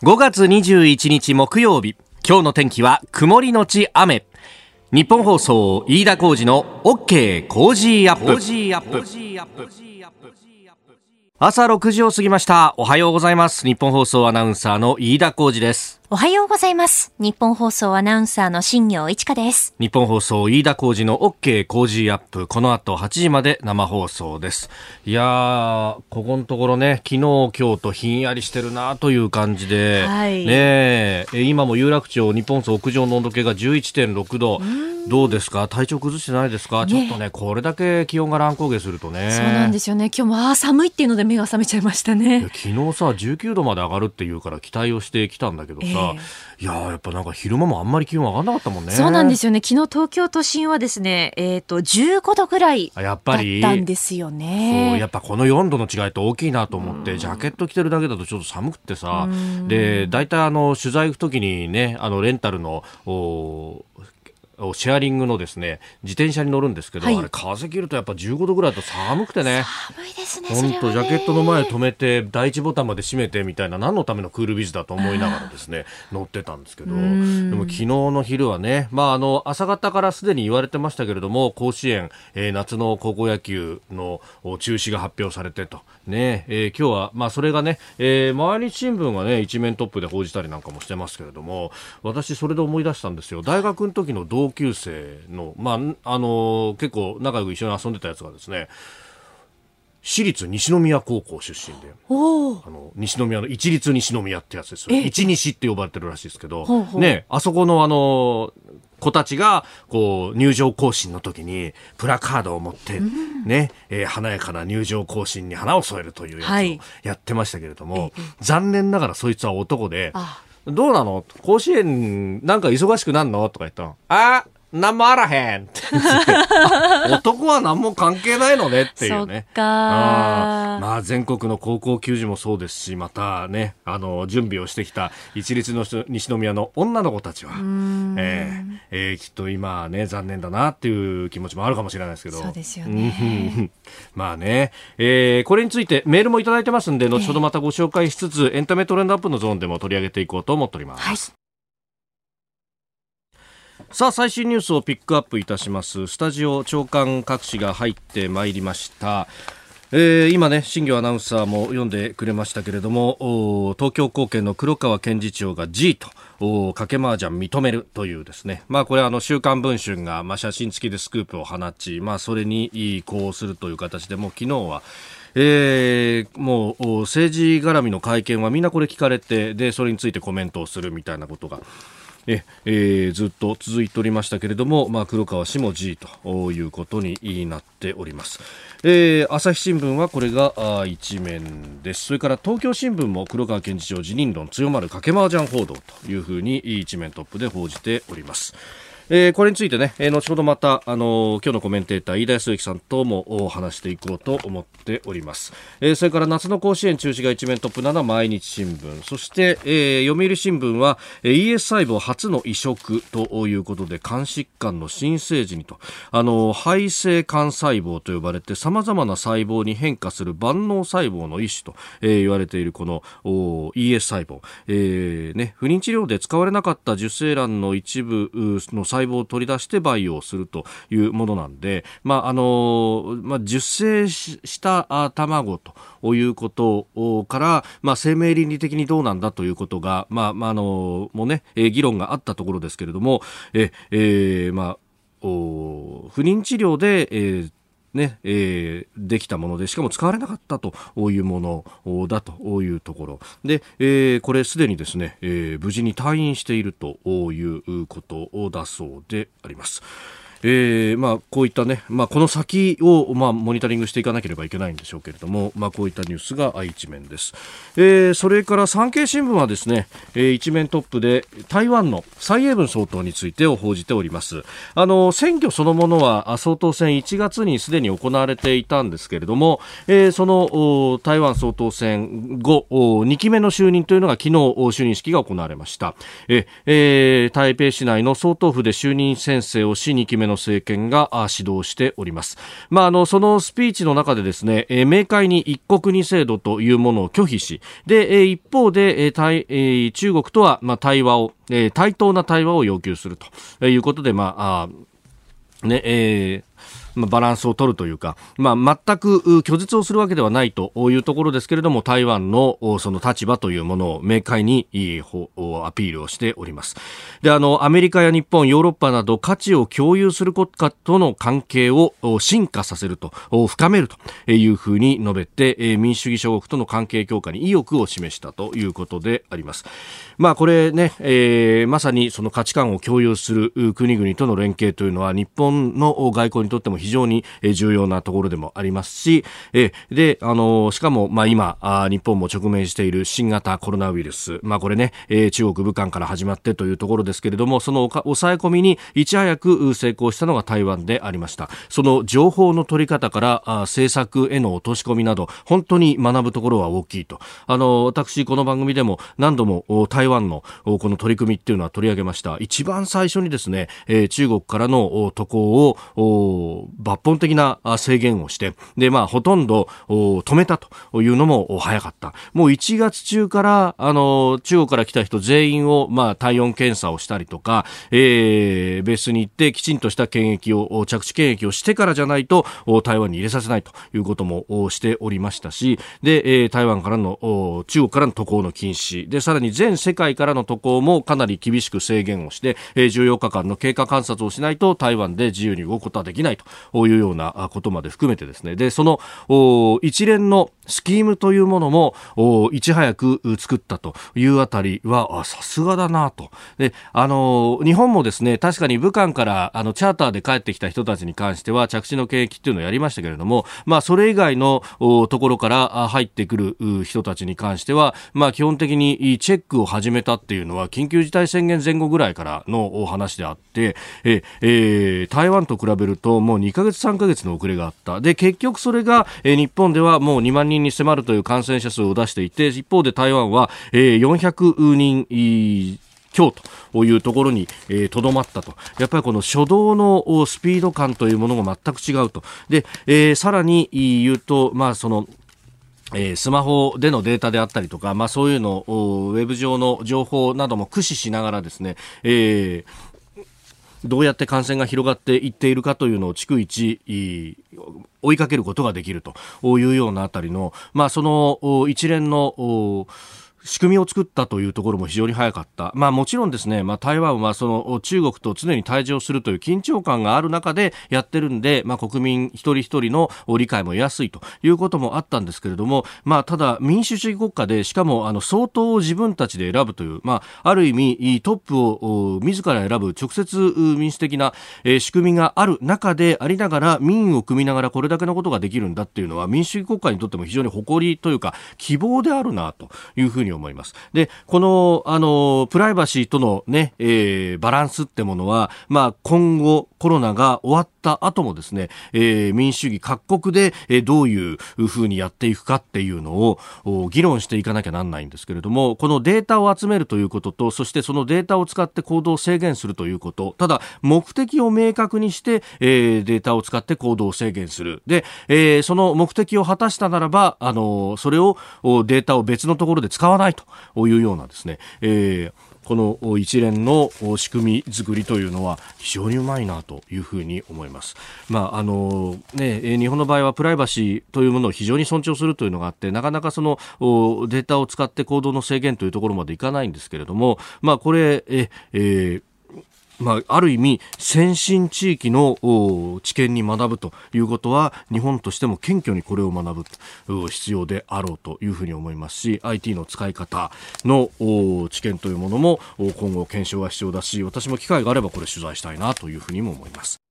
5月21日木曜日。今日の天気は曇りのち雨。日本放送飯田浩二の OK 工事アップ。朝6時を過ぎましたおはようございます日本放送アナウンサーの飯田浩二ですおはようございます。日本放送アナウンサーの新業一華です。日本放送飯田浩二の OK 工事アップ。この後8時まで生放送です。いやー、ここのところね、昨日今日とひんやりしてるなという感じで、はい、ね今も有楽町日本放送屋上の温度計が11.6度。どうですか？体調崩してないですか、ね、ちょっとね、これだけ気温が乱高下するとね。そうなんですよね。今日もあ寒いっていうので目が覚めちゃいましたね。昨日さ、19度まで上がるっていうから期待をしてきたんだけどさ、えー、いややっぱなんか昼間もあんまり気温上がらなかったもんね。そうなんですよね。昨日東京都心はですね、えっ、ー、と、15度ぐらいだったんですよね。そう、やっぱこの4度の違いって大きいなと思って、ジャケット着てるだけだとちょっと寒くてさ、で、大体あの、取材行くときにね、あの、レンタルの、おシェアリングのですね自転車に乗るんですけど、はい、あれ風切るとやっぱ15度ぐらいだと寒くてね。寒いですね本当、ジャケットの前止めて第一ボタンまで閉めてみたいな何のためのクールビズだと思いながらですね乗ってたんですけど。でも昨日の昼はね、まあ、あの朝方からすでに言われてましたけれども甲子園、えー、夏の高校野球の中止が発表されてと。ね、えー、今日は、まあ、それがね、えー、毎日新聞がね一面トップで報じたりなんかもしてますけれども私それで思い出したんですよ。大学の時の同級生の、まあ、あの結構仲良く一緒に遊んでたやつがですね私立西宮高校出身であの西宮の一律西宮ってやつです。よ一西って呼ばれてるらしいですけどねあそこのあの子たちがこう入場行進の時にプラカードを持ってね、うん、えー、華やかな入場行進に花を添えるというやつをやってましたけれども、はい、残念ながらそいつは男でどうなの?甲子園なんか忙しくなんの?とか言ったの。あ何もあらへんって 男は何も関係ないのねっていうね。あまあ全国の高校球児もそうですし、またね、あの、準備をしてきた一律の西宮の女の子たちは、えーえー、きっと今ね、残念だなっていう気持ちもあるかもしれないですけど。そうですよね。まあね、えー、これについてメールもいただいてますんで、後ほどまたご紹介しつつ、エンタメトレンドアップのゾーンでも取り上げていこうと思っております。はいさあ最新ニュースをピックアップいたします。スタジオ長官各紙が入ってまいりました。えー、今ね、新業アナウンサーも読んでくれましたけれども、東京高検の黒川検事長が G と、賭け麻雀認めるというですね、まあこれあの週刊文春が、まあ、写真付きでスクープを放ち、まあそれに移行するという形でも昨日は、えー、もう政治絡みの会見はみんなこれ聞かれて、で、それについてコメントをするみたいなことが、ええー、ずっと続いておりましたけれども、まあ、黒川氏も G ということになっております。えー、朝日新聞はこれがあ一面です。それから東京新聞も黒川検事長辞任論強まる賭け麻雀報道というふうに一面トップで報じております。えー、これについてね、えー、後ほどまた、あのー、今日のコメンテーター、飯田康之さんとも話していこうと思っております。えー、それから夏の甲子園中止が一面トップ7毎日新聞、そして、えー、読売新聞は、えー、ES 細胞初の移植ということで、肝疾患の新生児にと、あのー、肺性肝細胞と呼ばれて様々な細胞に変化する万能細胞の一種と、えー、言われているこの ES 細胞、えーね、不妊治療で使われなかった受精卵の一部の細細胞を取り出して培養するというものなんで、まああのまあ、受精した卵ということから、まあ、生命倫理的にどうなんだということが、まあまあ、あのもうね、議論があったところですけれども、ええー、まあ不妊治療で、えーねえー、できたものでしかも使われなかったというものだというところで、えー、これすでにですね、えー、無事に退院しているということだそうであります。えーまあ、こういったね、まあ、この先を、まあ、モニタリングしていかなければいけないんでしょうけれども、まあ、こういったニュースが一面です、えー、それから産経新聞はですね、えー、一面トップで台湾の蔡英文総統についてを報じております。あの選挙そのものは総統選1月にすでに行われていたんですけれども、えー、その台湾総統選後2期目の就任というのが昨日就任式が行われました。え、えー、台北市内の総統府で就任宣誓をし2期目の政権が指導しております。まあ、あの、そのスピーチの中でですね、えー、明快に一国二制度というものを拒否し、で、えー、一方で、えー対えー、中国とは、まあ、対話を、えー、対等な対話を要求するということで、まあ、あね、えー、まあ、バランスを取るというか、まあ、全く拒絶をするわけではないというところですけれども、台湾のその立場というものを明快にアピールをしております。で、あの、アメリカや日本、ヨーロッパなど価値を共有する国家との関係を進化させると、深めるというふうに述べて、民主主義諸国との関係強化に意欲を示したということであります。まあ、これね、えー、まさにその価値観を共有する国々との連携というのは日本の外交にとっても非非常に重要なところでもありますし、えで、あの、しかも、まあ今、日本も直面している新型コロナウイルス、まあこれね、え中国武漢から始まってというところですけれども、その抑え込みにいち早く成功したのが台湾でありました。その情報の取り方からあ政策への落とし込みなど、本当に学ぶところは大きいと。あの、私、この番組でも何度も台湾のこの取り組みっていうのは取り上げました。一番最初にですね、え中国からの渡航を抜本的な制限をして、で、まあ、ほとんど止めたというのも早かった。もう1月中から、あの、中国から来た人全員を、まあ、体温検査をしたりとか、えー、ベースに行ってきちんとした検疫を、着地検疫をしてからじゃないと、台湾に入れさせないということもしておりましたし、で、え台湾からの、中国からの渡航の禁止、で、さらに全世界からの渡航もかなり厳しく制限をして、え14日間の経過観察をしないと台湾で自由に動くことはできないというようなことまで含めてですね、で、その一連のスキームというものもいち早く作ったというあたりはさすがだなと。で、あの日本もですね、確かに武漢からあのチャーターで帰ってきた人たちに関しては着地の検疫っていうのをやりましたけれども、まあそれ以外のところから入ってくる人たちに関しては、まあ基本的にチェックを始めたっていうのは緊急事態宣言前後ぐらいからのお話であって、ええー、台湾と比べるともう2ヶ月3ヶ月の遅れがあった。で、結局それが、えー、日本ではもう2万人に迫るという感染者数を出していて、一方で台湾は、えー、400人、今日というところにとど、まったと。やっぱりこの初動のスピード感というものが全く違うと。で、えー、さらに言うと、まあその、えー、スマホでのデータであったりとか、まあそういうのを、ウェブ上の情報なども駆使しながらですね、えー、どうやって感染が広がっていっているかというのを逐一追いかけることができるというようなあたりの、まあ、その一連の仕組みを作ったというところも非常に早かった。まあもちろんですね、まあ台湾はその中国と常に対峙をするという緊張感がある中でやってるんで、まあ国民一人一人の理解も得やすいということもあったんですけれども、まあただ民主主義国家でしかもあの相当を自分たちで選ぶという、まあある意味トップを自ら選ぶ直接民主的な仕組みがある中でありながら民意を組みながらこれだけのことができるんだっていうのは民主主義国家にとっても非常に誇りというか希望であるなというふうにに思います。で、この、あの、プライバシーとのね、えー、バランスってものは、まあ、今後、コロナが終わった後もですね、えー、民主主義各国で、えー、どういうふうにやっていくかっていうのを議論していかなきゃなんないんですけれども、このデータを集めるということと、そしてそのデータを使って行動を制限するということ、ただ、目的を明確にして、えー、データを使って行動を制限する。で、えー、その目的を果たしたならば、あの、それを、データを別のところで使わないというようなですね、えーこの一連の仕組み作りというのは非常にうまいなというふうに思います。まああのね、日本の場合はプライバシーというものを非常に尊重するというのがあってなかなかそのデータを使って行動の制限というところまでいかないんですけれども、まあ、これえ、えーまあ、ある意味先進地域の知見に学ぶということは日本としても謙虚にこれを学ぶ必要であろうというふうに思いますし IT の使い方の知見というものも今後検証が必要だし私も機会があればこれ取材したいなというふうにも思います。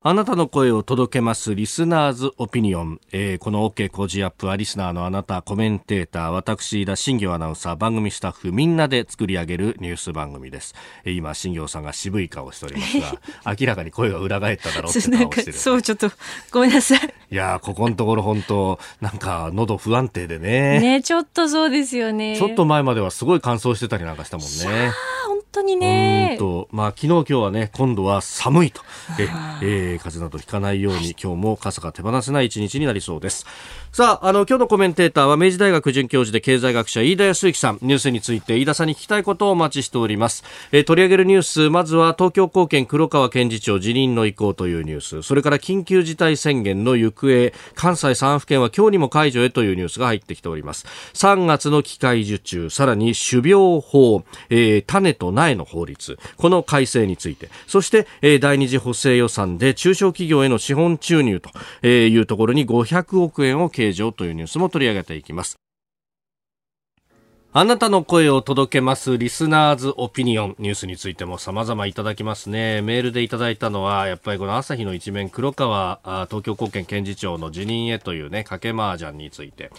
あなたの声を届けますリスナーズオピニオン、えー、この OK 工事アップはリスナーのあなたコメンテーター私田新行アナウンサー番組スタッフみんなで作り上げるニュース番組です、えー、今新行さんが渋い顔をしておりますが 明らかに声が裏返っただろうって顔してる。そうちょっとごめんなさい。いやここのところ本当なんか喉不安定でね。ねちょっとそうですよね。ちょっと前まではすごい乾燥してたりなんかしたもんね。本当にね。と、まあ、昨日今日はね、今度は寒いと。え、えー、風邪などひかないように、今日も傘が手放せない一日になりそうです。さあ、あの、今日のコメンテーターは明治大学准教授で経済学者飯田康之さん。ニュースについて飯田さんに聞きたいことをお待ちしております。えー、取り上げるニュース、まずは東京高検黒川検事長辞任の意向というニュース、それから緊急事態宣言の行方、関西3府県は今日にも解除へというニュースが入ってきております。3月の機械受注、さらに種苗法、えー、種と苗の法律、この改正について、そして、えー、第二次補正予算で中小企業への資本注入というところに500億円を計上というニュースも取り上げていきます。あなたの声を届けますリスナーズオピニオンニュースについても様々いただきますね。メールでいただいたのは、やっぱりこの朝日の一面黒川東京高検検事長の辞任へというね、掛け麻雀について。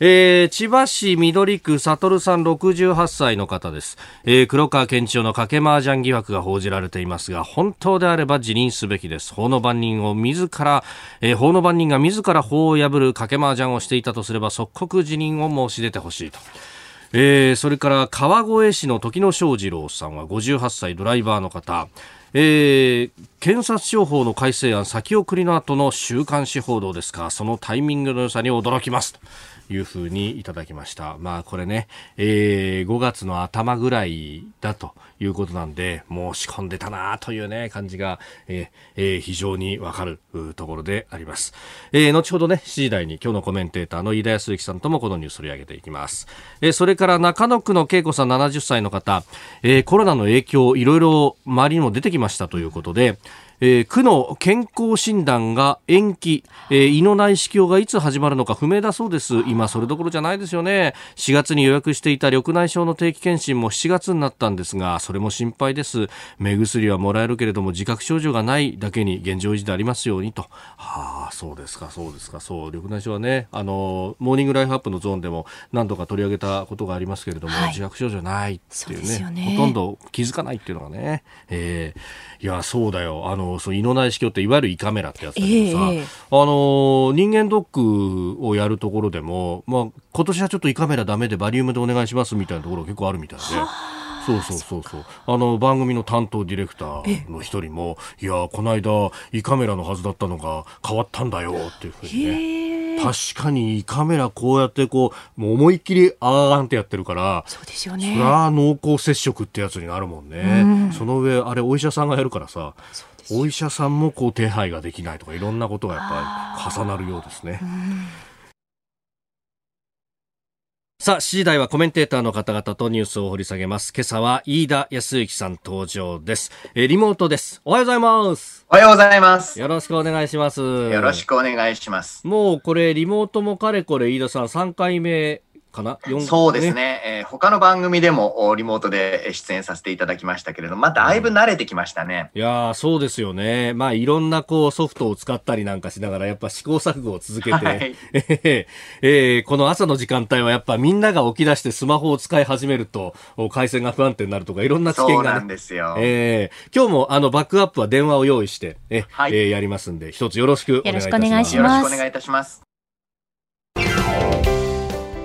えー、千葉市緑区悟さん68歳の方です。えー、黒川検事長の掛け麻雀疑惑が報じられていますが、本当であれば辞任すべきです。法の番人を自ら、えー、法の番人が自ら法を破る掛け麻雀をしていたとすれば即刻辞任を申し出てほしいと。えー、それから川越市の時野正二郎さんは58歳ドライバーの方、えー、検察庁法の改正案先送りの後の週刊誌報道ですか。そのタイミングの良さに驚きます。いうふうにいただきました。まあこれね、えー、5月の頭ぐらいだということなんで、もう仕込んでたなというね、感じが、えーえー、非常にわかるところであります。えー、後ほどね、7時台に今日のコメンテーターの飯田康之さんともこのニュースを取り上げていきます。えー、それから中野区の恵子さん70歳の方、えー、コロナの影響、いろいろ周りにも出てきましたということで、えー、区の健康診断が延期、えー、胃の内視鏡がいつ始まるのか不明だそうです。今それどころじゃないですよね。4月に予約していた緑内障の定期検診も7月になったんですが、それも心配です。目薬はもらえるけれども自覚症状がないだけに現状維持でありますようにと。はあ、そうですか、そうですか、そう。緑内障はね、あの、モーニングライフアップのゾーンでも何度か取り上げたことがありますけれども、はい、自覚症状ないっていうね、ね、ほとんど気づかないっていうのがね、えー、いや、そうだよ。あの、そう胃の内視鏡っていわゆる胃カメラってやつだけどさ、えー、あの人間ドックをやるところでも、まあ、今年はちょっと胃カメラダメでバリウムでお願いしますみたいなところ結構あるみたいで。そうそうそうそうあの番組の担当ディレクターの一人もいやこの間胃カメラのはずだったのが変わったんだよっていうふうにね確かに胃カメラこうやってこう、もう思いっきりあーんってやってるから、そうですよね。それは濃厚接触ってやつになるもんね。うん、その上、あれお医者さんがやるからさ、お医者さんもこう手配ができないとかいろんなことがやっぱり重なるようですね。さあ、7時台はコメンテーターの方々とニュースを掘り下げます。今朝は飯田康之さん登場です。えー、リモートです。おはようございます。おはようございます。よろしくお願いします。よろしくお願いします。もうこれ、リモートもかれこれ、飯田さん3回目かな？そうですね、えー、他の番組でもリモートで出演させていただきましたけれどまあ、だいぶ慣れてきましたね、うん、いやそうですよね。まあいろんなこうソフトを使ったりなんかしながらやっぱ試行錯誤を続けて、はい、えー、この朝の時間帯はやっぱみんなが起き出してスマホを使い始めると回線が不安定になるとかいろんな危険が、ね、そうなんですよ、えー、今日もあのバックアップは電話を用意してえ、はい、えー、やりますんで一つよろしくお願いいたします。よろしくお願いいたします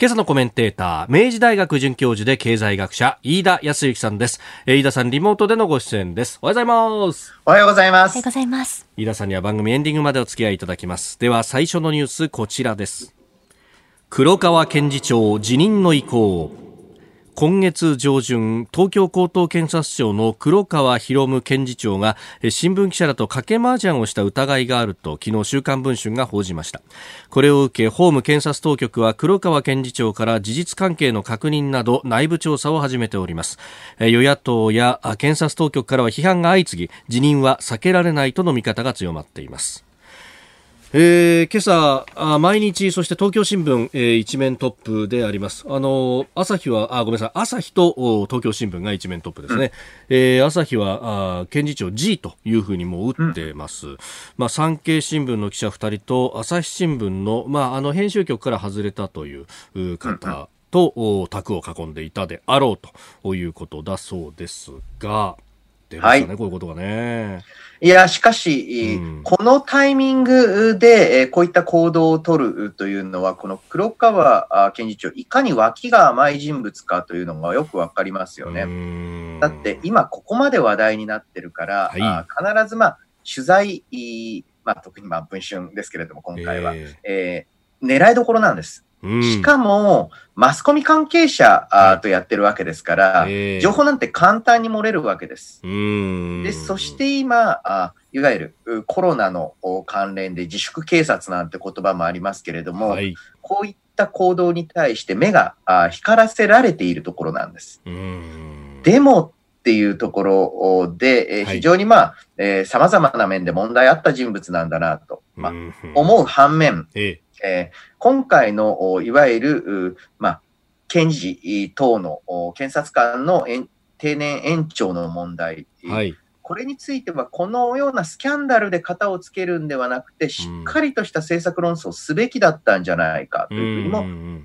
今朝のコメンテーター、明治大学准教授で経済学者、飯田康之さんです。えー、飯田さん、リモートでのご出演です。おはようございます。おはようございます。おはようございます。飯田さんには番組エンディングまでお付き合いいただきます。では、最初のニュース、こちらです。黒川検事長辞任の意向。今月上旬東京高等検察庁の黒川博夢検事長が新聞記者らと賭け麻雀をした疑いがあると昨日週刊文春が報じました。これを受け法務検察当局は黒川検事長から事実関係の確認など内部調査を始めております。与野党や検察当局からは批判が相次ぎ辞任は避けられないとの見方が強まっています。えー、今朝あ、毎日、そして東京新聞、えー、一面トップであります。あの朝日は、あ、ごめんなさい、朝日と東京新聞が一面トップですね。うん、えー、朝日はあ、検事長 G というふうにも打ってます。うん、まあ、産経新聞の記者二人と、朝日新聞の、まあ、あの、編集局から外れたという方と、卓を囲んでいたであろうということだそうですが、出ましたね、はい、こういうことがね。いや、しかし、うん、このタイミングで、えこういった行動を取るというのは、この黒川検事長、いかに脇が甘い人物かというのがよくわかりますよね。だって、今ここまで話題になってるから、はい、あ必ず、まあ、取材、まあ、特にまあ文春ですけれども、今回は、えー、えー、狙いどころなんです。しかも、マスコミ関係者とやってるわけですから、情報なんて簡単に漏れるわけです。でそして今あ、いわゆるコロナの関連で自粛警察なんて言葉もありますけれども、はい、こういった行動に対して目が光らせられているところなんです。でもっていうところで、え非常にまあ、えー、様々な面で問題あった人物なんだなと、まあ、思う反面、ええー、今回のいわゆる、まあ、検事等の検察官の定年延長の問題、はい、これについては、このようなスキャンダルで型をつけるんではなくて、しっかりとした政策論争をすべきだったんじゃないかというふうにも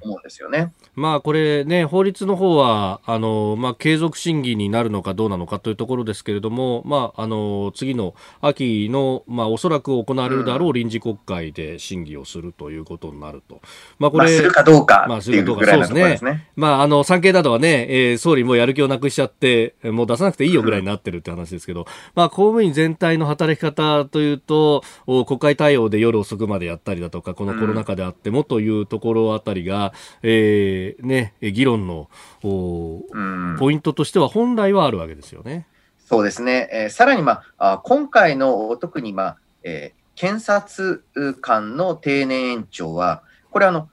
思うんですよね。まあ、これね、法律の方は、あの、まあ、継続審議になるのかどうなのかというところですけれども、まあ、あの、次の秋の、まあ、おそらく行われるだろう臨時国会で審議をするということになると。まあ、これ、まあ、するかどうかまあ、するかどうか、そうですね。すねまあ、あの、産経などはね、えー、総理もやる気をなくしちゃって、もう出さなくていいよぐらいになってるって話ですけど、まあ、公務員全体の働き方というと、国会対応で夜遅くまでやったりだとか、このコロナ禍であってもというところあたりが、うん、えー、ね、議論の、うん、ポイントとしては本来はあるわけですよね。そうですね。えー、さらに、まあ、今回の特に、まあ、えー、検察官の定年延長は、これあの、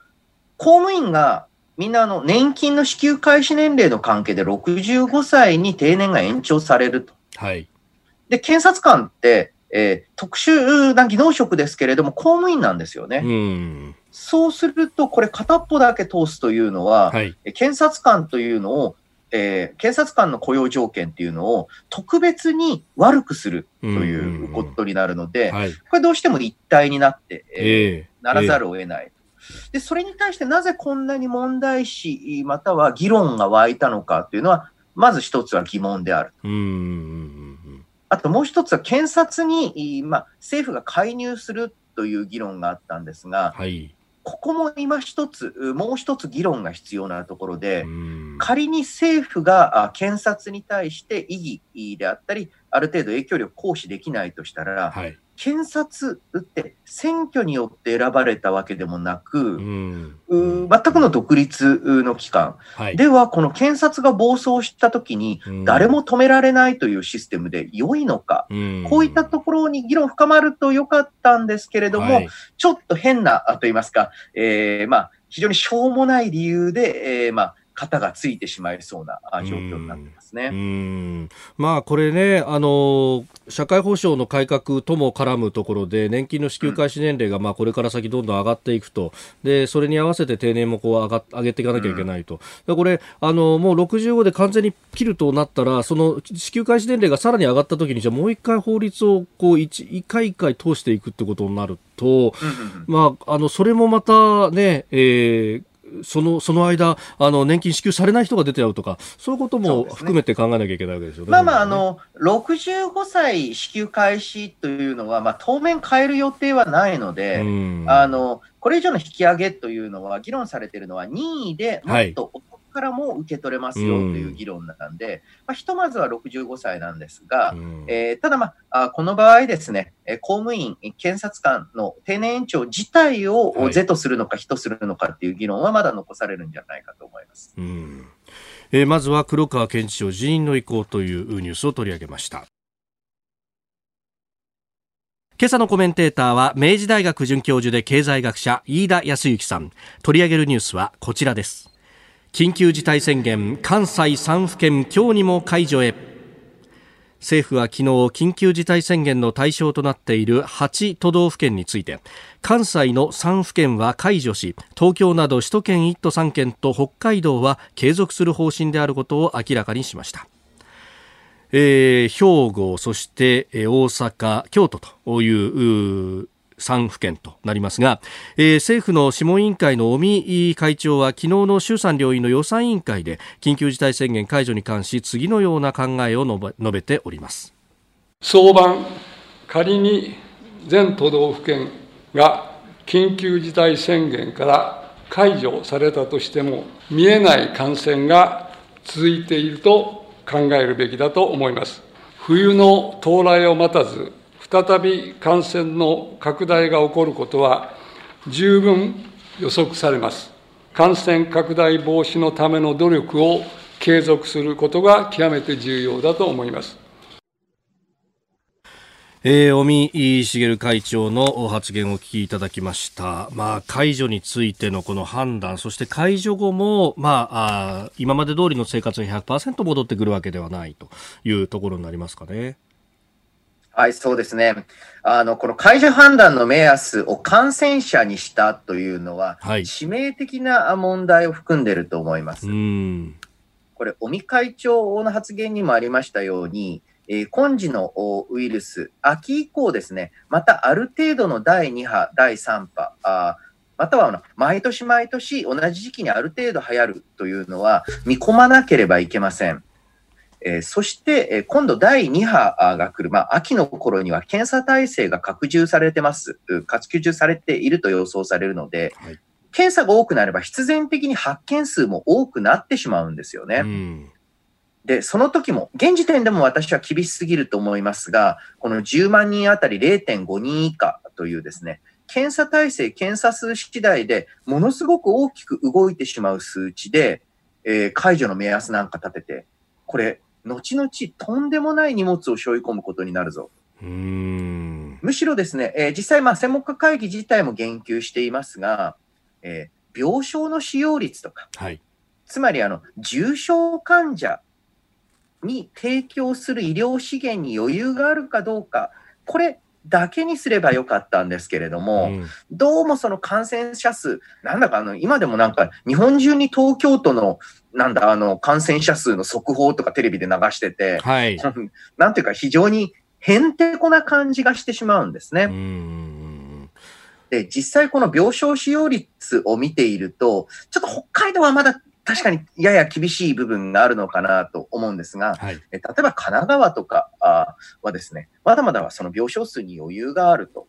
公務員がみんなあの年金の支給開始年齢の関係で65歳に定年が延長されると。はい。で、検察官って、えー、特殊な技能職ですけれども、公務員なんですよね。うん、そうすると、これ片っぽだけ通すというのは、はい、検察官というのを、えー、検察官の雇用条件っていうのを特別に悪くするということになるので、はい、これどうしても一体になって、えー、ならざるを得ない。で、それに対してなぜこんなに問題視、または議論が湧いたのかというのは、まず一つは疑問である。うんあともう一つは検察に、まあ、政府が介入するという議論があったんですが、はい、ここも今一つ、もう一つ議論が必要なところで、仮に政府が検察に対して異議であったり、ある程度影響力行使できないとしたら、はい、検察って選挙によって選ばれたわけでもなく、うん、全くの独立の機関、はい、では、この検察が暴走したときに、誰も止められないというシステムで良いのか、うん、こういったところに議論深まると良かったんですけれども、はい、ちょっと変な、と言いますか、えー、まあ、非常にしょうもない理由で、えー、まあ、型がついてしまいそうな状況になってますね。うんまあ、これね、あの、社会保障の改革とも絡むところで、年金の支給開始年齢が、まあ、これから先どんどん上がっていくと。で、それに合わせて定年もこう上が上げていかなきゃいけないと。うん、これ、あの、もう65で完全に切るとなったら、その支給開始年齢がさらに上がった時に、じゃあもう一回法律をこう一、一回一回通していくってことになると、まあ、あの、それもまたね、えー、そのその間あの年金支給されない人が出てゃうとかそういうことも含めて考えなきゃいけないわけですよね。まあまあ、あの65歳支給開始というのは、まあ、当面変える予定はないので、あのこれ以上の引き上げというのは議論されているのは任意でもっとからも受け取れますよという議論なんで、うん、まあ、ひとまずは65歳なんですが、うん、えー、ただ、まあ、この場合ですね、公務員、検察官の定年延長自体を是とするのか、非とするのかっていう議論はまだ残されるんじゃないかと思います。うん。えー、まずは黒川検事長辞任の意向というニュースを取り上げました。今朝のコメンテーターは明治大学准教授で経済学者飯田康之さん。取り上げるニュースはこちらです緊急事態宣言関西3府県今日にも解除へ政府は昨日緊急事態宣言の対象となっている8都道府県について関西の3府県は解除し東京など首都圏1都3県と北海道は継続する方針であることを明らかにしました。えー、兵庫、そして、え、大阪、京都という3府県となりますが、えー、政府の諮問委員会の尾身会長は昨日の衆参両院の予算委員会で緊急事態宣言解除に関し次のような考えを述べております。早晩仮に全都道府県が緊急事態宣言から解除されたとしても見えない感染が続いていると考えるべきだと思います。冬の到来を待たず再び感染の拡大が起こることは十分予測されます。感染拡大防止のための努力を継続することが極めて重要だと思います。えー、尾身茂会長の発言をお聞きいただきました。まあ、解除についてのこの判断、そして解除後も、まあ、あ今まで通りの生活に100%戻ってくるわけではないというところになりますかね。はい、そうですね。あの、この解除判断の目安を感染者にしたというのは、はい、致命的な問題を含んでいると思います。これ、尾身会長の発言にもありましたように、えー、今時のウイルス、秋以降ですね、またある程度の第2波、第3波、あまたは毎年毎年同じ時期にある程度流行るというのは見込まなければいけません。えー、そして、えー、今度第2波が来る、まあ、秋の頃には検査体制が拡充されてます、拡充されていると予想されるので、はい、検査が多くなれば必然的に発見数も多くなってしまうんですよね。うん。で、その時も、現時点でも私は厳しすぎると思いますが、この10万人あたり0.5人以下というですね、検査体制、検査数次第でものすごく大きく動いてしまう数値で、えー、解除の目安なんか立てて、これ、後々とんでもない荷物を背負い込むことになるぞ。むしろですね、えー、実際、まあ、専門家会議自体も言及していますが、えー、病床の使用率とか、はい、つまりあの重症患者に提供する医療資源に余裕があるかどうか、これだけにすればよかったんですけれども、うん、どうもその感染者数、なんだかあの、今でもなんか日本中に東京都のなんだ、あの、感染者数の速報とかテレビで流してて、はい、なんていうか非常にへんてこな感じがしてしまうんですね。で、実際この病床使用率を見ていると、ちょっと北海道はまだ確かにやや厳しい部分があるのかなと思うんですが、はい、例えば神奈川とかはですね、まだまだその病床数に余裕があると。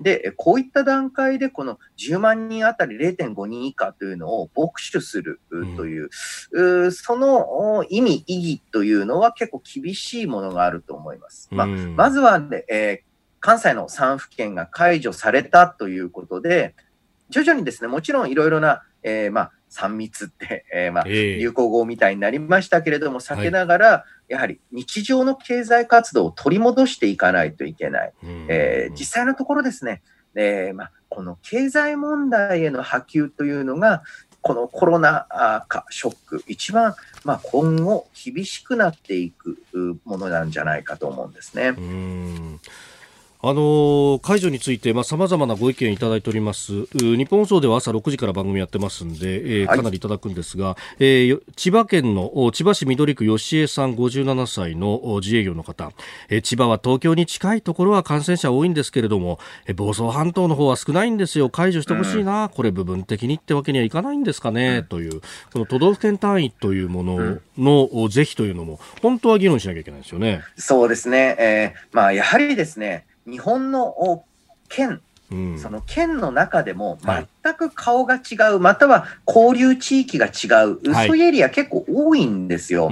で、こういった段階でこの10万人あたり0.5人以下というのを牧取するという、うん、その意味、意義というのは結構厳しいものがあると思います。まあ、まずは、ね、えー、関西の3府県が解除されたということで、徐々にですね、もちろんいろいろな、えー、まあ、3密って、えー、まあ、流行語みたいになりましたけれども、避けながら、やはり日常の経済活動を取り戻していかないといけない。えー、実際のところですね、えー、まあ、この経済問題への波及というのが、このコロナ禍、ショック、一番、まあ、今後厳しくなっていくものなんじゃないかと思うんですね。あの解除についてさまざ、まなご意見いただいております。日本放送では朝6時から番組やってますんで、えー、かなりいただくんですが、はい、えー、千葉県の千葉市緑区吉江さん57歳の自営業の方、えー、千葉は東京に近いところは感染者多いんですけれども、えー、房総半島の方は少ないんですよ。解除してほしいな、うん、これ部分的にってわけにはいかないんですかね、うん、というこの都道府県単位というものの是非というのも本当は議論しなきゃいけないですよね。そうですね、えーまあ、やはりですね日本の県、うん、その県の中でも全く顔が違う、はい、または交流地域が違う、はい、そういうエリア結構多いんですよ。あ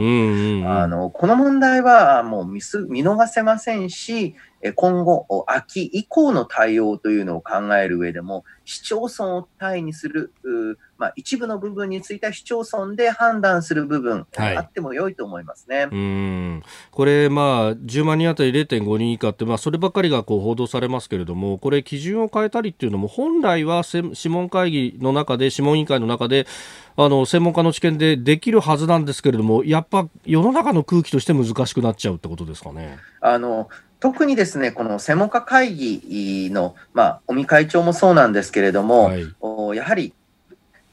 のこの問題はもう見見逃せませんし、今後、秋以降の対応というのを考える上でも、市町村を単位にする、ままあ、一部の部分については市町村で判断する部分、あっても良いと思いますね。うんこれ、まあ、10万人当たり0.5人以下って、まあ、そればっかりがこう報道されますけれども、これ、基準を変えたりっていうのも、本来は諮問会議の中で、諮問委員会の中で、あの専門家の知見でできるはずなんですけれども、やっぱ世の中の空気として難しくなっちゃうってことですかね。あの特にですね、この専門家会議の、まあ、尾身会長もそうなんですけれども、はい、やはり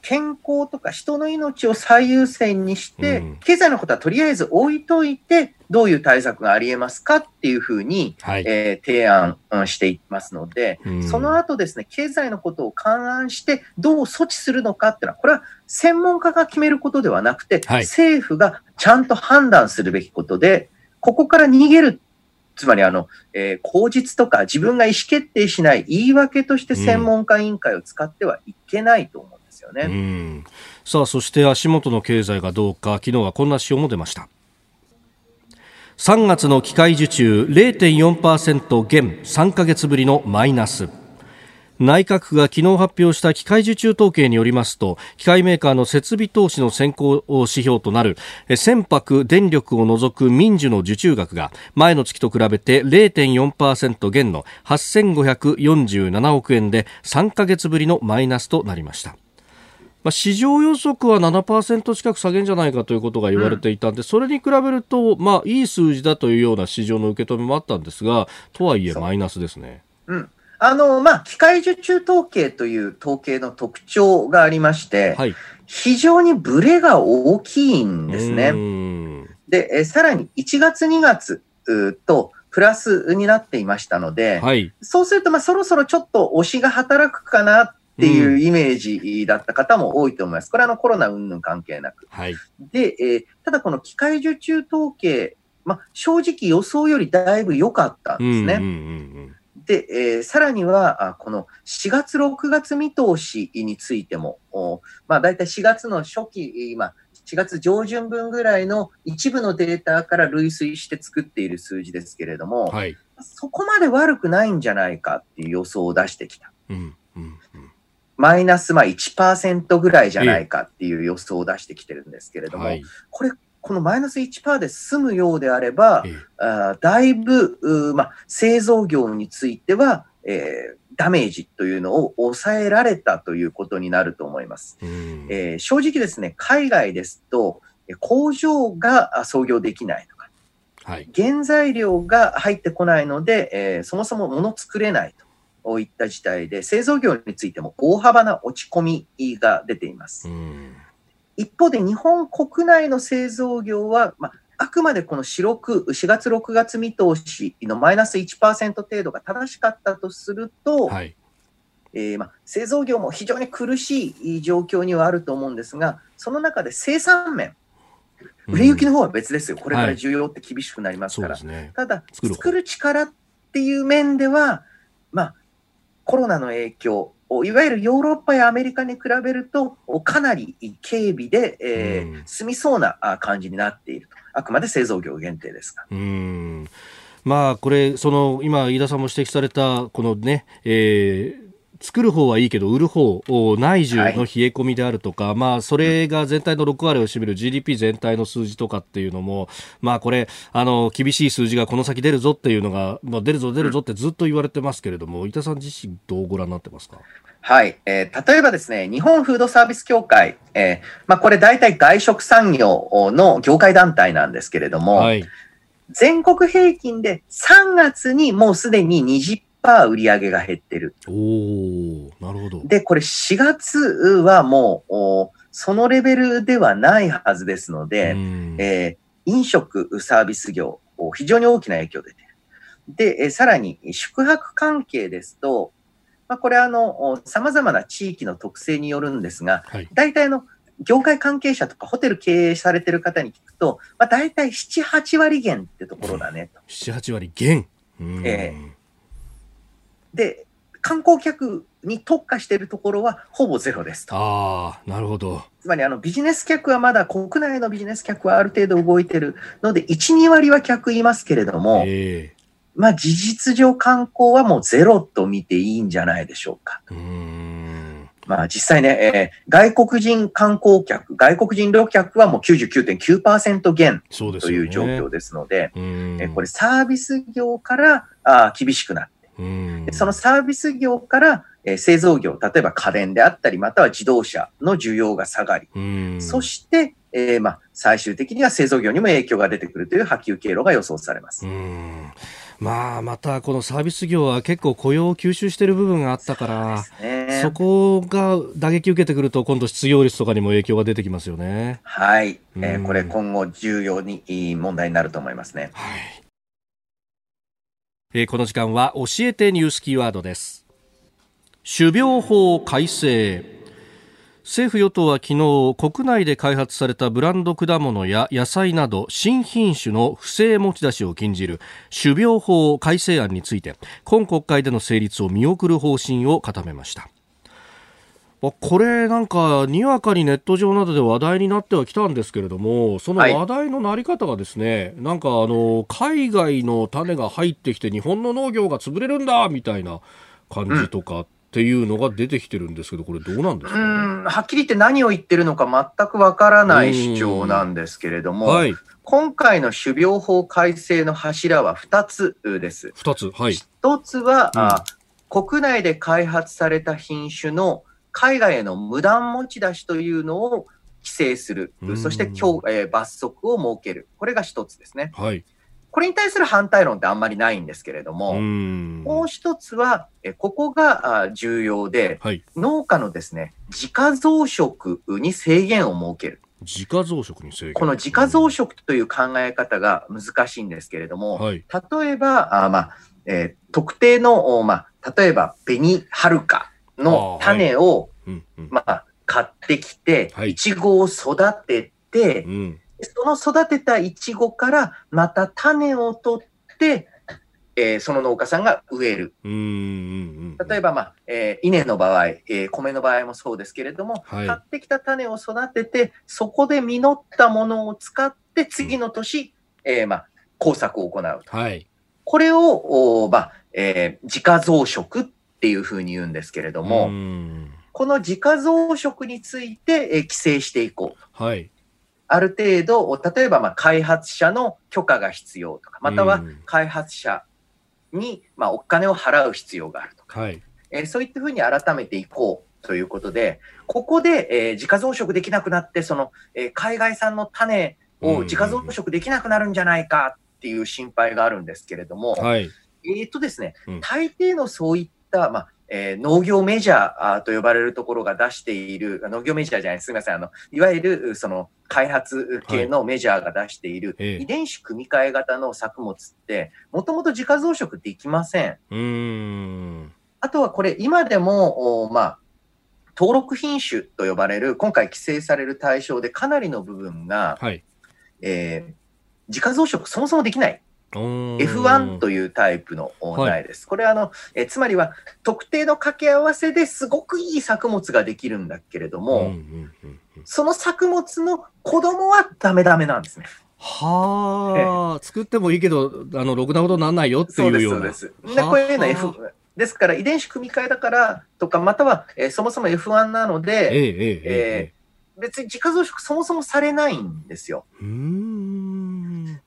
健康とか人の命を最優先にして、うん、経済のことはとりあえず置いといて、どういう対策がありえますかっていうふうに、はい、えー、提案していますので、うん、その後ですね、経済のことを勘案して、どう措置するのかっていうのは、これは専門家が決めることではなくて、はい、政府がちゃんと判断するべきことで、ここから逃げるつまりあの、えー、口実とか自分が意思決定しない言い訳として専門家委員会を使ってはいけないと思う。んですよね。うん、さあ、そして足元の経済がどうか、昨日はこんな指標も出ました。3月の機械受注0.4%減3ヶ月ぶりのマイナス。内閣府が昨日発表した機械受注統計によりますと機械メーカーの設備投資の先行指標となる船舶電力を除く民需の受注額が前の月と比べて0.4%減の8547億円で3ヶ月ぶりのマイナスとなりましたまあ、市場予測は7%近く下げんじゃないかということが言われていたんで、うん、それに比べると、まあ、いい数字だというような市場の受け止めもあったんですが、とはいえマイナスですね。うん。あの、まあ、機械受注統計という統計の特徴がありまして、はい、非常にブレが大きいんですね。で、えさらに1月2月とプラスになっていましたので、はい、そうすると、まあ、そろそろちょっと推しが働くかなっていうイメージだった方も多いと思います。これはのコロナ云々関係なく。はい、で、えー、ただこの機械受注統計、まあ、正直予想よりだいぶ良かったんですね。うんうんうんうんで、えー、さらには、この4月、6月見通しについても、まあ、大体4月の初期、今、4月上旬分ぐらいの一部のデータから類推して作っている数字ですけれども、はい、そこまで悪くないんじゃないかっていう予想を出してきた。うんうんうん、マイナスまあ1%ぐらいじゃないかっていう予想を出してきてるんですけれども、はい、これこのマイナス1%で済むようであれば、ええ、あだいぶ、ま製造業については、えー、ダメージというのを抑えられたということになると思います。えー、正直ですね、海外ですと、工場が操業できないとか、はい、原材料が入ってこないので、えー、そもそも物作れないといった事態で、製造業についても大幅な落ち込みが出ています。一方で日本国内の製造業は、まあ、あくまでこの4、4月、6月見通しのマイナス1%程度が正しかったとすると、はい、えー、まあ、製造業も非常に苦しい状況にはあると思うんですが、その中で生産面、売れ行きの方は別ですよ、これから需要って厳しくなりますから、はいね、ただ、作る力っていう面では、まあ、コロナの影響、いわゆるヨーロッパやアメリカに比べると、かなり軽微で、えー、済みそうな感じになっていると。あくまで製造業限定ですが。うんまあ、これ、その今、飯田さんも指摘された、このね、えー、作る方はいいけど売る方内需の冷え込みであるとか、はい、まあそれが全体の6割を占める GDP 全体の数字とかっていうのもまあこれあの厳しい数字がこの先出るぞっていうのが、まあ、出るぞ出るぞってずっと言われてますけれども、板さん自身どうご覧になってますか？はい、えー、例えばですね、日本フードサービス協会、えー、まあ、これ大体外食産業の業界団体なんですけれども、はい、全国平均で3月にもうすでに20%売り上げが減ってる。おなるほど。で、これ4月はもう、そのレベルではないはずですので、えー、飲食サービス業、非常に大きな影響出ている。で、さらに宿泊関係ですと、まあ、これはあの、様々な地域の特性によるんですが、はい、大体の業界関係者とかホテル経営されてる方に聞くと、まあ、大体7、8割減ってところだねと。7、8割減えー、で、観光客に特化しているところはほぼゼロですと。ああ、なるほど。つまりあのビジネス客はまだ国内のビジネス客はある程度動いてるので、1、2割は客いますけれども、えー、まあ事実上観光はもうゼロと見ていいんじゃないでしょうか。うんまあ実際ね、えー、外国人観光客、外国人旅客はもう99.9%減という状況ですので、でね、えー、これサービス業からあ厳しくなって、そのサービス業から、えー、製造業、例えば家電であったり、または自動車の需要が下がり、そして、えー、まあ最終的には製造業にも影響が出てくるという波及経路が予想されます。まあ、またこのサービス業は結構雇用を吸収している部分があったから、そ、ね,、こが打撃受けてくると、今度失業率とかにも影響が出てきますよね。はい。うん、えー、これ今後重要に問題になると思いますね。はい。えー、この時間は教えてニュースキーワードです。種苗法改正。政府・与党は昨日国内で開発されたブランド果物や野菜など新品種の不正持ち出しを禁じる種苗法改正案について今国会での成立を見送る方針を固めましたこれなんかにわかにネット上などで話題になってはきたんですけれどもその話題のなり方がですね、はい、なんかあの海外の種が入ってきて日本の農業が潰れるんだみたいな感じとか、っていうのが出てきてるんですけど、これどうなんですか、ね、うん。はっきり言って何を言ってるのか全くわからない主張なんですけれども、はい、今回の種苗法改正の柱は2つです。2つ、はい。1つは、うん、あ国内で開発された品種の海外への無断持ち出しというのを規制する、そしてえー、罰則を設ける、これが1つですね。はい、これに対する反対論ってあんまりないんですけれども、もう一つは、えここが重要で、はい、農家のですね、自家増殖に制限を設ける。自家増殖に制限。この自家増殖という考え方が難しいんですけれども、はい、例えば、あまあえー、特定の、まあ、例えば、紅はるかの種を、まあ、買ってきて、い。ちごを育てて、うん。その育てたイチゴからまた種を取って、えー、その農家さんが植える。例えば、まあえー、稲の場合、えー、米の場合もそうですけれども、はい、買ってきた種を育てて、そこで実ったものを使って、次の年、えーまあ、工作を行うと。はい、これを、まあえー、自家増殖っていうふうに言うんですけれども、この自家増殖について、えー、規制していこう。はい。ある程度、例えばまあ開発者の許可が必要とか、または開発者にまあお金を払う必要があるとか、はい、えー、そういったふうに改めていこうということで、ここで、えー、自家増殖できなくなって、その、えー、海外産の種を自家増殖できなくなるんじゃないかっていう心配があるんですけれども、はい、えっとですね、大抵のそういった、まあ、えー、農業メジャーと呼ばれるところが出している、農業メジャーじゃない、すみません、あの、いわゆる、その、開発系のメジャーが出している、遺伝子組み換え型の作物って、もともと自家増殖できません。うんあとはこれ、今でも、まあ、登録品種と呼ばれる、今回規制される対象でかなりの部分が、はい、えー、自家増殖そもそもできない。F1 というタイプの苗です。はい、これはあの、えつまりは特定の掛け合わせですごくいい作物ができるんだけれども、その作物の子供はダメダメなんですね。はあ、作ってもいいけど、あの、ろくなことなんないよっていうような。そうです、そうです。で、こういうの F、ですから遺伝子組み換えだからとか、または、えー、そもそも F1 なので、えー、えー、えー、別に自家増殖そもそもされないんですよ。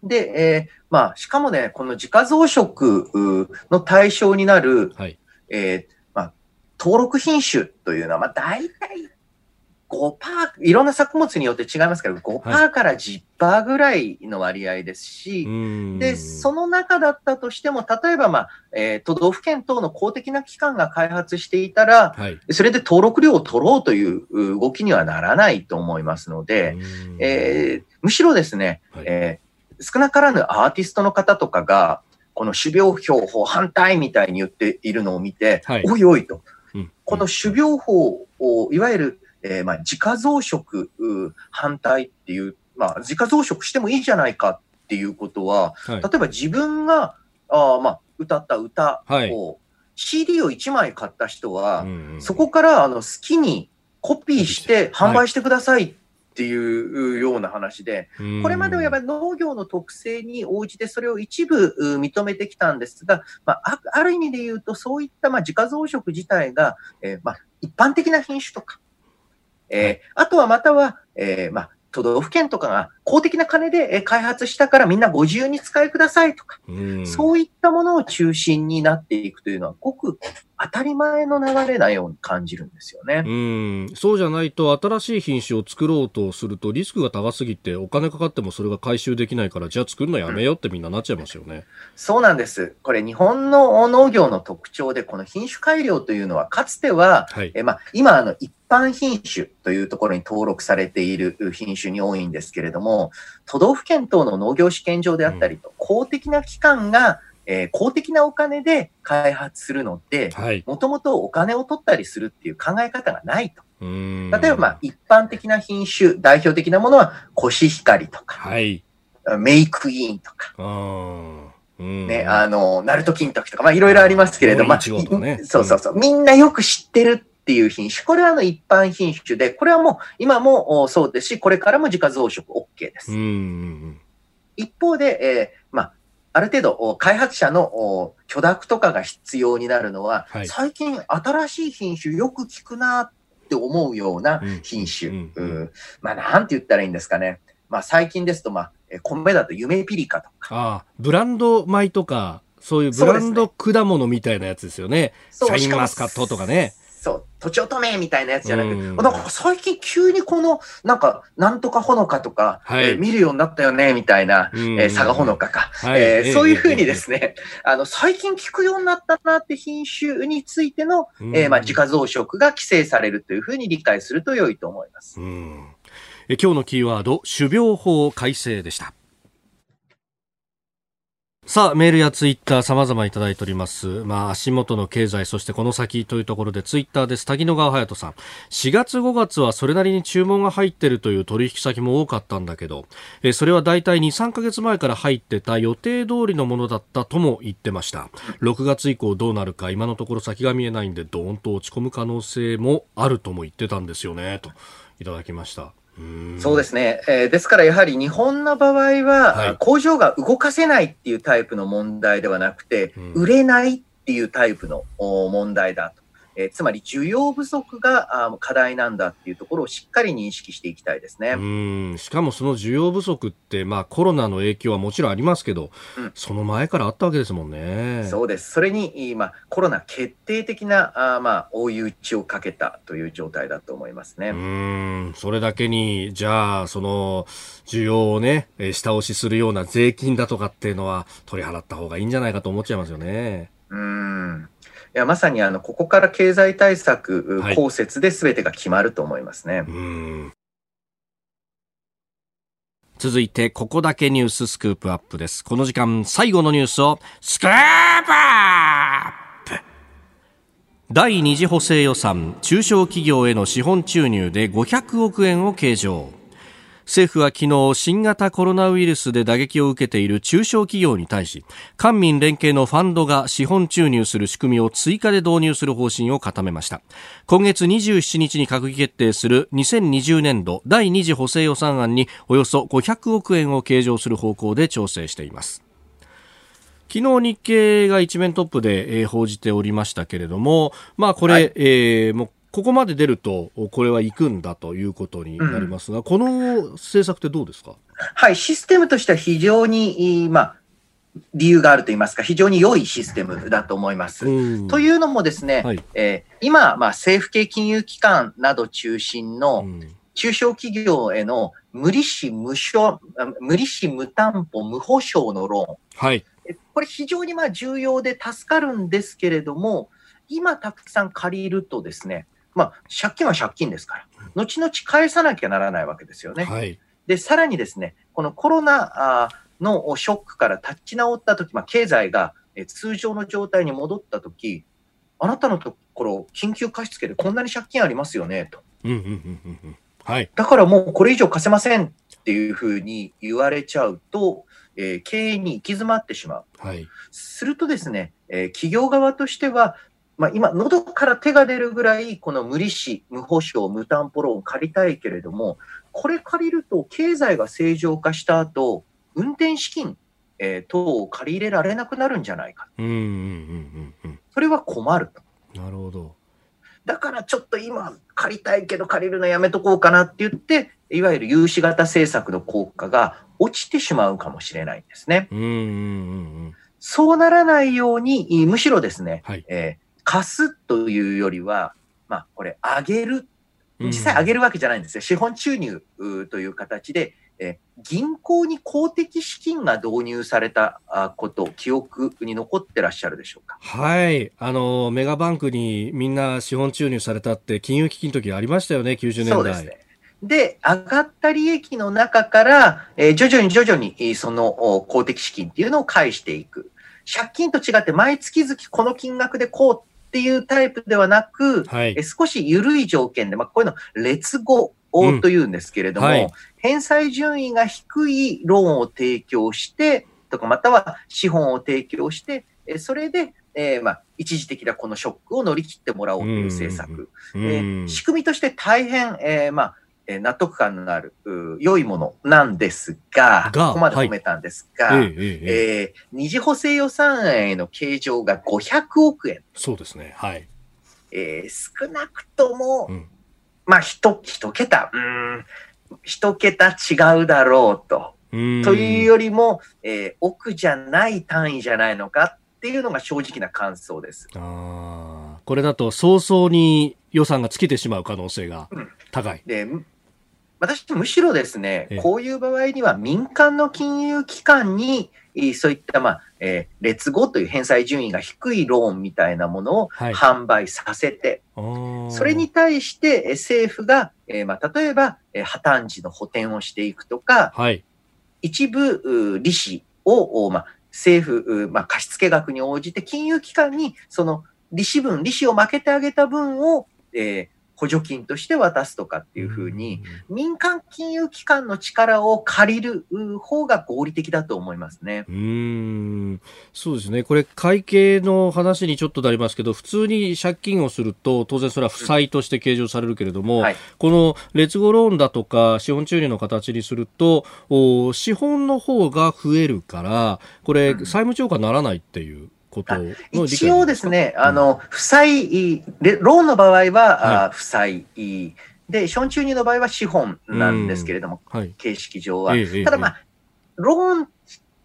で、えー、まあ、しかもね、この自家増殖の対象になる、はい、えー、まあ、登録品種というのは、まあ、大体5%、いろんな作物によって違いますけど、5%から10%ぐらいの割合ですし、はい、で、その中だったとしても、例えば、まあ、えー、都道府県等の公的な機関が開発していたら、はい、それで登録料を取ろうという動きにはならないと思いますので、えー、むしろですね、はい、えー、少なからぬアーティストの方とかが、この種苗標法反対みたいに言っているのを見て、おいおいと、この種苗法を、いわゆるえー、まあ、自家増殖反対っていう、まあ、自家増殖してもいいじゃないかっていうことは、はい、例えば自分が、あまあ、歌った歌を、はい、CD を1枚買った人は、うんうん、そこからあの好きにコピーして販売してくださいっっていうような話で、これまではやっぱり農業の特性に応じてそれを一部認めてきたんですが、まあ、ある意味で言うと、そういったまあ自家増殖自体が、えー、まあ一般的な品種とか、えー、あとはまたは、えー、まあ都道府県とかが公的な金で開発したからみんなご自由に使いくださいとか、うそういったものを中心になっていくというのは、ごく当たり前の流れなように感じるんですよね。うんそうじゃないと、新しい品種を作ろうとすると、リスクが高すぎて、お金かかってもそれが回収できないから、じゃあ作るのやめようってみんななっちゃいますよね、うん、そうなんです。これ、日本の農業の特徴で、この品種改良というのは、かつては、はい、えまあ、今あの、一般品種というところに登録されている品種に多いんですけれども、都道府県等の農業試験場であったりと、公的な機関がえー、公的なお金で開発するので、もともとお金を取ったりするっていう考え方がないと。例えば、まあ、一般的な品種、代表的なものは、コシヒカリとか、はい、メイクイーンとか、ね、あの、ナルト金時とか、まあ、いろいろありますけれども、まあ、ね、そうそうそう、みんなよく知ってるっていう品種。これはあの一般品種で、これはもう今もそうですし、これからも自家増殖 OK です。一方で、えー、まあ、ある程度、開発者の許諾とかが必要になるのは、はい、最近新しい品種よく聞くなって思うような品種。まあ、なんて言ったらいいんですかね。まあ、最近ですと、まあ、米だと夢ピリカとか。ああ、ブランド米とか、そういうブランド果物みたいなやつですよね。シャインマスカットとかね。そう、とちおとめみたいなやつじゃなくて、なんか最近急にこの、なんか、なんとかほのかとか、はい、えー、見るようになったよね、みたいな、えー、佐賀ほのかか、はい、えー、そういうふうにですね、あの、最近聞くようになったなって品種についての、えー、まあ、自家増殖が規制されるというふうに理解すると良いと思います。え今日のキーワード、種苗法改正でした。さあ、メールやツイッター様々いただいております。まあ、足元の経済、そしてこの先というところでツイッターです。滝野川隼人さん。4月5月はそれなりに注文が入ってるという取引先も多かったんだけど、えそれは大体2、3ヶ月前から入ってた予定通りのものだったとも言ってました。6月以降どうなるか今のところ先が見えないんで、ドーンと落ち込む可能性もあるとも言ってたんですよね、といただきました。そうですね、えー、ですからやはり日本の場合は、はい、工場が動かせないっていうタイプの問題ではなくて、うん、売れないっていうタイプの問題だと。えー、つまり需要不足があ課題なんだっていうところをしっかり認識していきたいですね。うん。しかもその需要不足って、まあ、コロナの影響はもちろんありますけど、うん、その前からあったわけですもんね。そうです。それに今コロナ決定的なあ、まあ、追い打ちをかけたという状態だと思いますね。うん。それだけにじゃあその需要をね下押しするような税金だとかっていうのは取り払った方がいいんじゃないかと思っちゃいますよね。うん。いやまさにあのここから経済対策、公設で全てが決まると思いますね。続いて、ここだけニューススクープアップです。この時間、最後のニュースを、スクープアップ第二次補正予算、中小企業への資本注入で500億円を計上。政府は昨日新型コロナウイルスで打撃を受けている中小企業に対し官民連携のファンドが資本注入する仕組みを追加で導入する方針を固めました。今月27日に閣議決定する2020年度第2次補正予算案におよそ500億円を計上する方向で調整しています。昨日日経が一面トップで、えー、報じておりましたけれども、まあこれ、はい、えー、ここまで出ると、これは行くんだということになりますが、うん、この政策ってどうですか？はい、システムとしては非常に、まあ、理由があると言いますか、非常に良いシステムだと思います。というのもですね、はい、えー、今、まあ、政府系金融機関など中心の中小企業への無利子無償、無利子無担保無保証のローン。はい、これ非常にまあ重要で助かるんですけれども、今たくさん借りるとですね、まあ、借金は借金ですから、後々返さなきゃならないわけですよね。はい、で、さらにですね、このコロナのショックから立ち直ったとき、まあ、経済が通常の状態に戻ったとき、あなたのところ、緊急貸付でこんなに借金ありますよね、と。はい、だからもうこれ以上貸せませんっていうふうに言われちゃうと、えー、経営に行き詰まってしまう。はい、するとですね、えー、企業側としては、まあ、今、喉から手が出るぐらい、この無利子、無保証、無担保ローン借りたいけれども、これ借りると経済が正常化した後、運転資金、えー、等を借り入れられなくなるんじゃないか。うんうんうんうん、それは困ると。なるほど。だからちょっと今借りたいけど借りるのやめとこうかなって言って、いわゆる融資型政策の効果が落ちてしまうかもしれないんですね。うんうんうんうん、そうならないように、むしろですね、はい、えー、貸すというよりは、まあ、これ、上げる実際上げるわけじゃないんですよ。資本注入という形で、え銀行に公的資金が導入されたこと、記憶に残ってらっしゃるでしょうか？はい。あの、メガバンクにみんな資本注入されたって金融危機の時ありましたよね、90年代。そうですね。で、上がった利益の中から、えー、徐々に徐々にその公的資金っていうのを返していく。借金と違って毎月々この金額でこうっていうタイプではなく、はい、少し緩い条件で、まあ、こういうの、劣後というんですけれども、うんはい、返済順位が低いローンを提供して、とか、または資本を提供して、それで、えー、まあ、一時的なこのショックを乗り切ってもらおうという政策。うん、えー、仕組みとして大変、えー、まあ、え納得感のある、良いものなんですが、がここまで褒めたんですが、はい、えー、えー、二次補正予算案への計上が500億円。そうですね。はい。えー、少なくとも、うん、まあ、一、一桁、うん、一桁違うだろうと。というよりも、えー、億じゃない単位じゃないのかっていうのが正直な感想です。あこれだと早々に予算が尽きてしまう可能性が高い。うん、で私、むしろですね、こういう場合には民間の金融機関に、そういった、まあ、えー、列後という返済順位が低いローンみたいなものを販売させて、はい、それに対して政府が、えー、まあ、例えば、えー、破綻時の補填をしていくとか、はい、一部利子を、まあ、政府、まあ、貸付額に応じて金融機関にその利子分、利子を負けてあげた分を、えー、補助金として渡すとかっていうふうに、民間金融機関の力を借りる方が合理的だと思いますね。うんそうですね。これ、会計の話にちょっとなりますけど、普通に借金をすると、当然それは負債として計上されるけれども、はい、この劣後ローンだとか、資本注入の形にすると、お資本の方が増えるから、これ、債務超過ならないっていう。こと一応ですね、あの、負債、ローンの場合は、はい、負債、で、資本注入の場合は資本なんですけれども、はい、形式上は。ただまあ、ローン、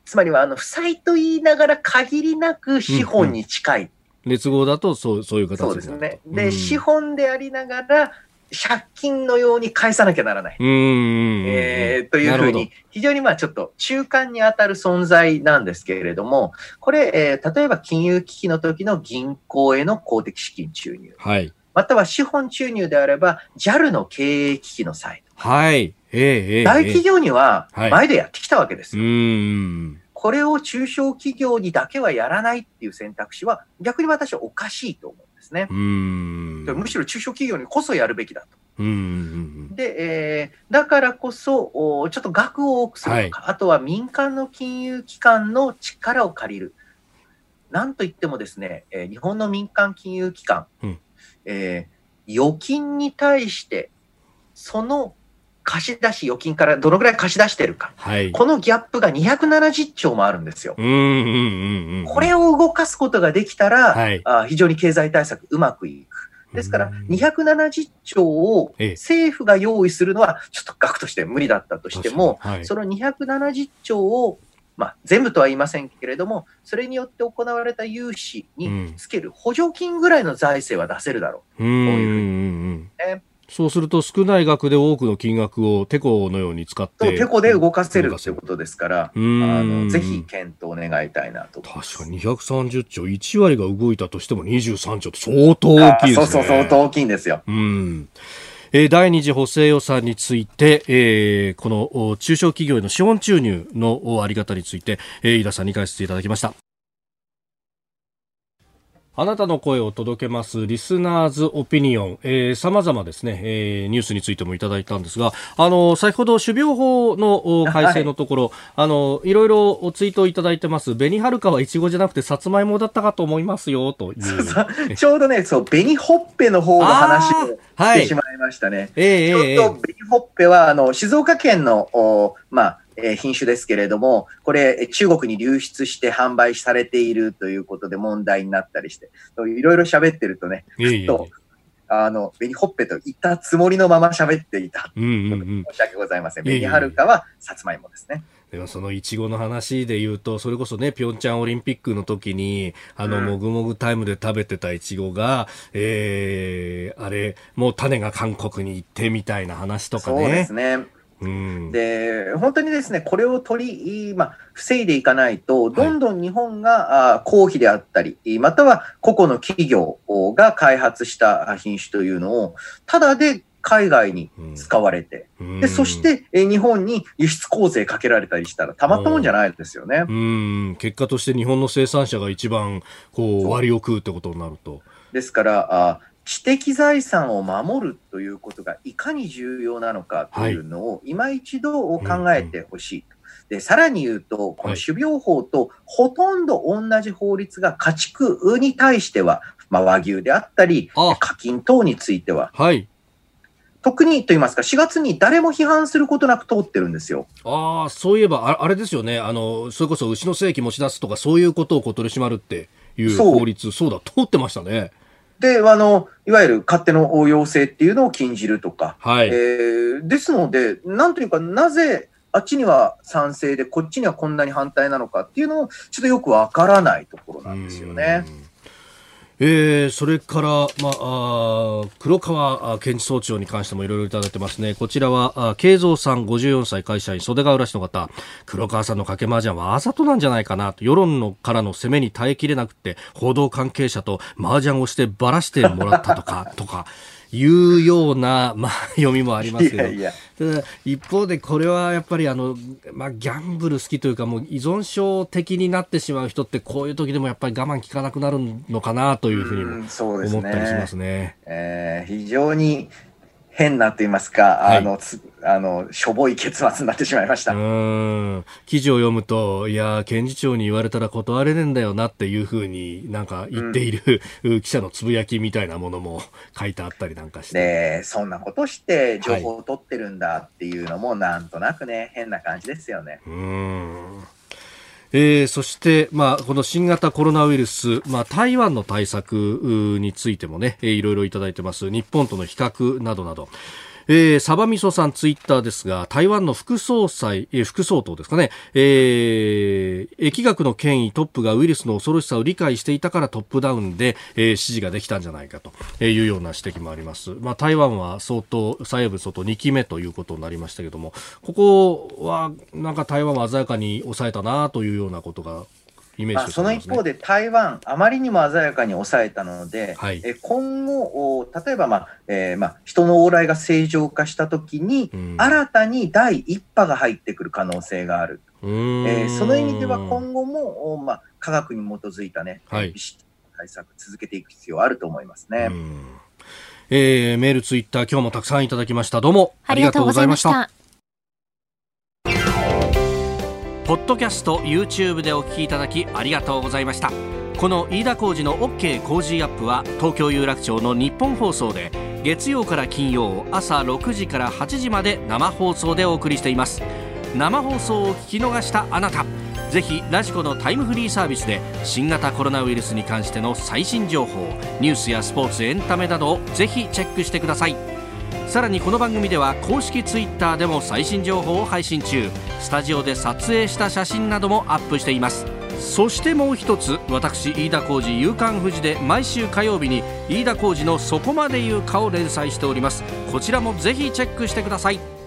つまりはあの負債と言いながら限りなく資本に近い。うんうん劣後だとそうそういう形そうですね。で、うん、資本でありながら、借金のように返さなきゃならない。えー、というふうに、非常にまあちょっと中間に当たる存在なんですけれども、これ、えー、例えば金融危機の時の銀行への公的資金注入。はい。または資本注入であれば、JAL の経営危機の際。はい。えー、大企業には前でやってきたわけですよ。はい、うんこれを中小企業にだけはやらないっていう選択肢は逆に私はおかしいと思う。ですね。むしろ中小企業にこそやるべきだと。で、えー、だからこそお、ちょっと額を多くするとか、はい、あとは民間の金融機関の力を借りる。なんといってもですね、えー、日本の民間金融機関、うん、えー、預金に対して、その貸し出し、預金からどのぐらい貸し出してるか、はい、このギャップが270兆もあるんですよ。これを動かすことができたら、はい、あ非常に経済対策うまくいく。ですから、270兆を政府が用意するのは、ちょっと額として無理だったとしても、はい、その270兆を、まあ、全部とは言いませんけれども、それによって行われた融資につける補助金ぐらいの財政は出せるだろう。こういうふうに。そうすると少ない額で多くの金額をテコのように使って。テコで動かせるということですから、あのぜひ検討願いたいなと確かに230兆、1割が動いたとしても23兆って相当大きいですね。そうそう、相当大きいんですよ。うんえー、第二次補正予算について、えー、この中小企業への資本注入のあり方について、えー、飯田さんに解説いただきました。あなたの声を届けますリスナーズオピニオン、えー、様々ですね、えー、ニュースについてもいただいたんですが、あの、先ほど種苗法の改正のところ、はい、あの、いろいろツイートをいただいてます。紅はるかはいちごじゃなくてさつまいもだったかと思いますよ、という。ちょうどね、そう、紅ほっぺの方の話をしてしまいましたね。はい、えー、ちょうど紅ほっぺは、あの、静岡県の、おまあ、え品種ですけれども、これ、中国に流出して販売されているということで問題になったりして、いろいろ喋ってるとね、ふっと、あの、紅ほっぺと言ったつもりのまま喋っていた。うんうんうん、申し訳ございません。紅はるかはさつまいもですね。でもそのいちごの話で言うと、それこそね、ピョンチャンオリンピックの時に、あの、もぐもぐタイムで食べてたいちごが、ええー、あれ、もう種が韓国に行ってみたいな話とかね。そうですね。で、本当にですね、これを取り、まあ、防いでいかないと、どんどん日本が、はい、公費であったり、または個々の企業が開発した品種というのを、ただで海外に使われて、うん、でそしてえ日本に輸出構成かけられたりしたらたまったもんじゃないですよね。うん、結果として日本の生産者が一番こう。割を食うってことになると。ですからあ、知的財産を守るということがいかに重要なのかというのを、今一度考えてほしい。で、さらに言うと、この種苗法とほとんど同じ法律が家畜に対しては、まあ、和牛であったり、課金等については、はい、特にと言いますか、4月に誰も批判することなく通ってるんですよ。ああ、そういえばあ、あれですよね。あの、それこそ牛の正規持ち出すとか、そういうことをこう取り締まるっていう法律、そうだ、通ってましたね。で、あの、いわゆる勝手の応用性っていうのを禁じるとか。はい。えー、ですので、なんというか、なぜ、あっちには賛成で、こっちにはこんなに反対なのかっていうのを、ちょっとよくわからないところなんですよね。えー、それから、まあ、黒川検事総長に関してもいろいろいただいてますね。こちらは、慶三さん54歳会社員、袖ヶ浦市の方、黒川さんの掛け麻雀はあざとなんじゃないかな。と、世論のからの攻めに耐えきれなくて、報道関係者と麻雀をしてばらしてもらったとか、とか、いうような、まあ、読みもありますけど、一方でこれはやっぱりあの、まあ、ギャンブル好きというか、もう依存症的になってしまう人って、こういう時でもやっぱり我慢効かなくなるのかなというふうにも思ったりしますね。すね。えー、非常に変なと言いますか、はい、あの、あの、しょぼい結末になってしまいました。うん。記事を読むと、いや、検事長に言われたら断れねえんだよなっていうふうになんか言っている、うん、記者のつぶやきみたいなものも 書いてあったりなんかして。で、そんなことして情報を取ってるんだっていうのも、なんとなくね、変な感じですよね。うん。えー、そして、まあ、この新型コロナウイルス、まあ、台湾の対策についてもね、いろいろいただいてます。日本との比較などなど。えー、サバミソさんツイッターですが、台湾の副総裁、えー、副総統ですかね、えー、疫学の権威トップがウイルスの恐ろしさを理解していたからトップダウンで、えー、指示ができたんじゃないかというような指摘もあります。まあ、台湾は相当、蔡英文総統2期目ということになりましたけども、ここはなんか台湾は鮮やかに抑えたなというようなことがイメージ、ね、その一方で台湾、あまりにも鮮やかに抑えたので、はい、え今後、例えば、まあえーまあ、人の往来が正常化したときに、うん、新たに第一波が入ってくる可能性がある。えー、その意味では今後も、まあ、科学に基づいたね、はい、対策続けていく必要あると思いますね。えー、メール、ツイッター、今日もたくさんいただきました。どうもありがとうございました。ポッドキャスト YouTube でお聞きいただきありがとうございました。この飯田浩司の OK 工事アップは東京有楽町の日本放送で月曜から金曜朝6時から8時まで生放送でお送りしています。生放送を聞き逃したあなたぜひラジコのタイムフリーサービスで新型コロナウイルスに関しての最新情報ニュースやスポーツエンタメなどをぜひチェックしてください。さらにこの番組では公式 Twitter でも最新情報を配信中。スタジオで撮影した写真などもアップしています。そしてもう一つ私飯田浩司夕刊富士で毎週火曜日に飯田浩司の「そこまで言うか」を連載しております。こちらもぜひチェックしてください。